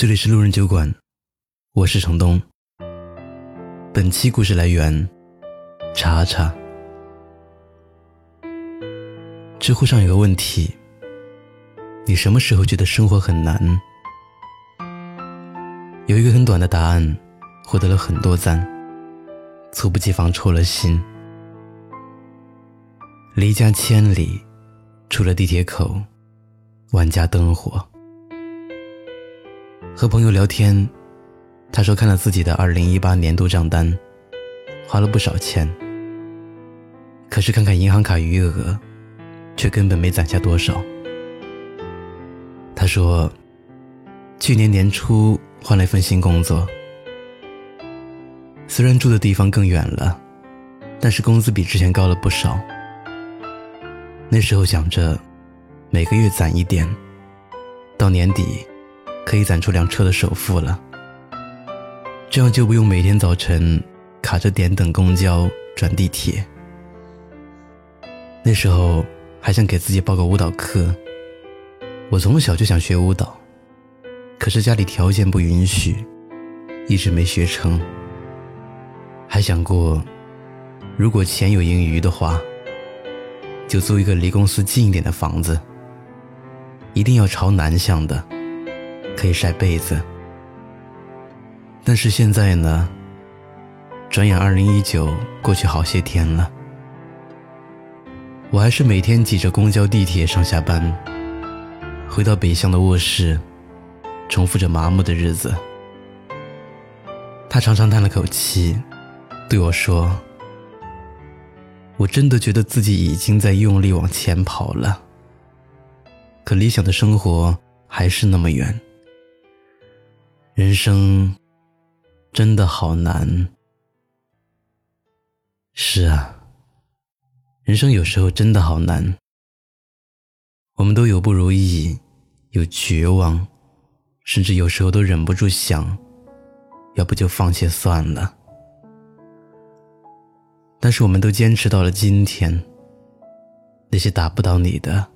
这里是路人酒馆，我是程东。本期故事来源：查查。知乎上有个问题：你什么时候觉得生活很难？有一个很短的答案，获得了很多赞，猝不及防抽了心。离家千里，出了地铁口，万家灯火。和朋友聊天，他说看了自己的二零一八年度账单，花了不少钱。可是看看银行卡余额，却根本没攒下多少。他说，去年年初换了一份新工作，虽然住的地方更远了，但是工资比之前高了不少。那时候想着，每个月攒一点，到年底。可以攒出辆车的首付了，这样就不用每天早晨卡着点等公交转地铁。那时候还想给自己报个舞蹈课，我从小就想学舞蹈，可是家里条件不允许，一直没学成。还想过，如果钱有盈余的话，就租一个离公司近一点的房子，一定要朝南向的。可以晒被子，但是现在呢？转眼二零一九过去好些天了，我还是每天挤着公交、地铁上下班，回到北向的卧室，重复着麻木的日子。他长长叹了口气，对我说：“我真的觉得自己已经在用力往前跑了，可理想的生活还是那么远。”人生真的好难。是啊，人生有时候真的好难。我们都有不如意，有绝望，甚至有时候都忍不住想，要不就放弃算了。但是我们都坚持到了今天。那些打不倒你的，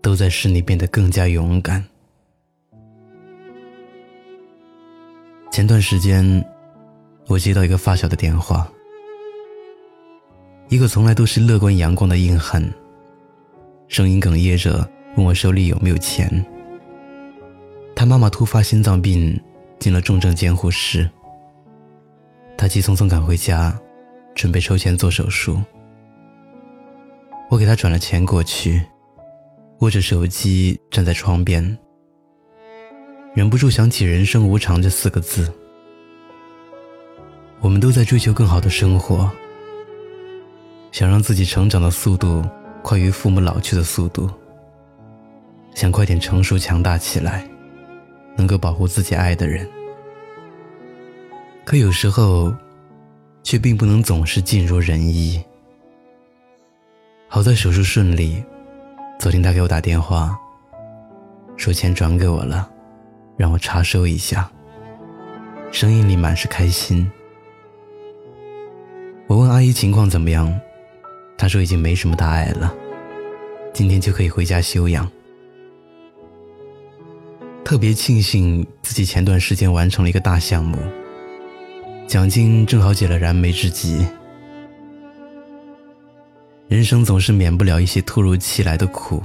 都在使你变得更加勇敢。前段时间，我接到一个发小的电话，一个从来都是乐观阳光的硬汉，声音哽咽着问我手里有没有钱。他妈妈突发心脏病，进了重症监护室。他急匆匆赶回家，准备筹钱做手术。我给他转了钱过去，握着手机站在窗边。忍不住想起“人生无常”这四个字。我们都在追求更好的生活，想让自己成长的速度快于父母老去的速度，想快点成熟强大起来，能够保护自己爱的人。可有时候，却并不能总是尽如人意。好在手术顺利，昨天他给我打电话，说钱转给我了。让我查收一下，声音里满是开心。我问阿姨情况怎么样，她说已经没什么大碍了，今天就可以回家休养。特别庆幸自己前段时间完成了一个大项目，奖金正好解了燃眉之急。人生总是免不了一些突如其来的苦。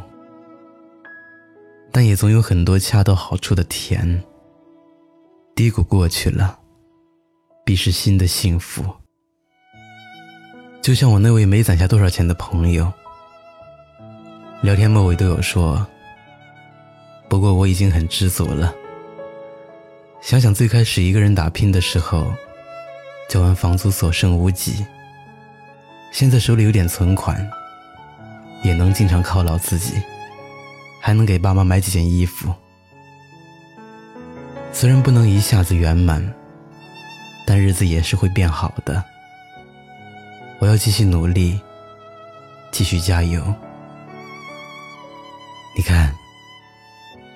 但也总有很多恰到好处的甜。低谷过去了，必是新的幸福。就像我那位没攒下多少钱的朋友，聊天末尾都有说。不过我已经很知足了。想想最开始一个人打拼的时候，交完房租所剩无几，现在手里有点存款，也能经常犒劳自己。还能给爸妈买几件衣服，虽然不能一下子圆满，但日子也是会变好的。我要继续努力，继续加油。你看，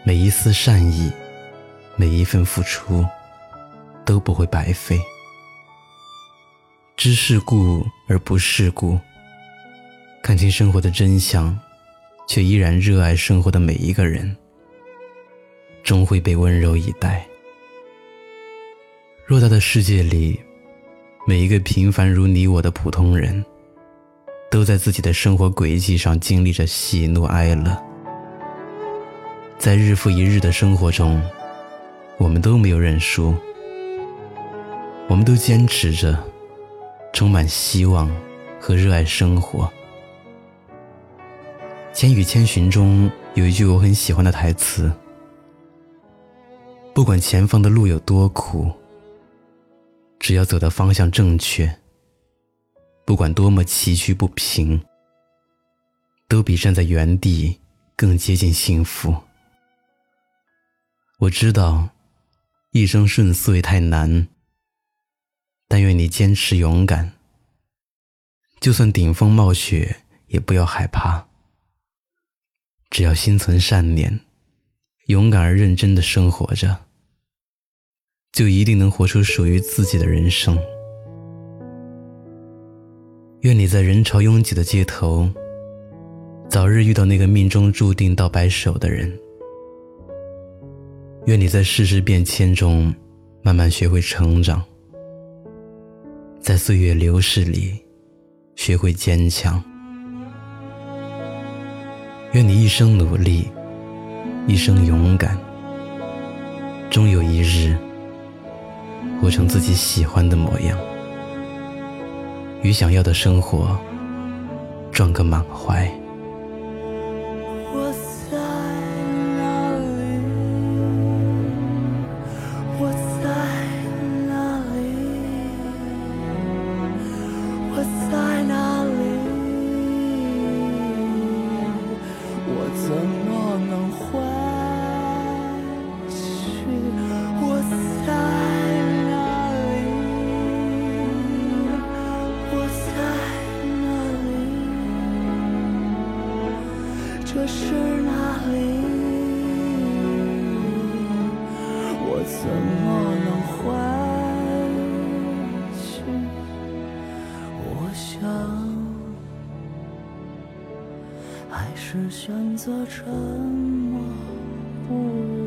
每一丝善意，每一份付出，都不会白费。知世故而不世故，看清生活的真相。却依然热爱生活的每一个人，终会被温柔以待。偌大的世界里，每一个平凡如你我的普通人，都在自己的生活轨迹上经历着喜怒哀乐。在日复一日的生活中，我们都没有认输，我们都坚持着，充满希望和热爱生活。《千与千寻》中有一句我很喜欢的台词：“不管前方的路有多苦，只要走的方向正确，不管多么崎岖不平，都比站在原地更接近幸福。”我知道，一生顺遂太难，但愿你坚持勇敢，就算顶风冒雪，也不要害怕。只要心存善念，勇敢而认真的生活着，就一定能活出属于自己的人生。愿你在人潮拥挤的街头，早日遇到那个命中注定到白首的人。愿你在世事变迁中，慢慢学会成长，在岁月流逝里，学会坚强。愿你一生努力，一生勇敢，终有一日活成自己喜欢的模样，与想要的生活撞个满怀。这是哪里？我怎么能回去？我想，还是选择沉默不语。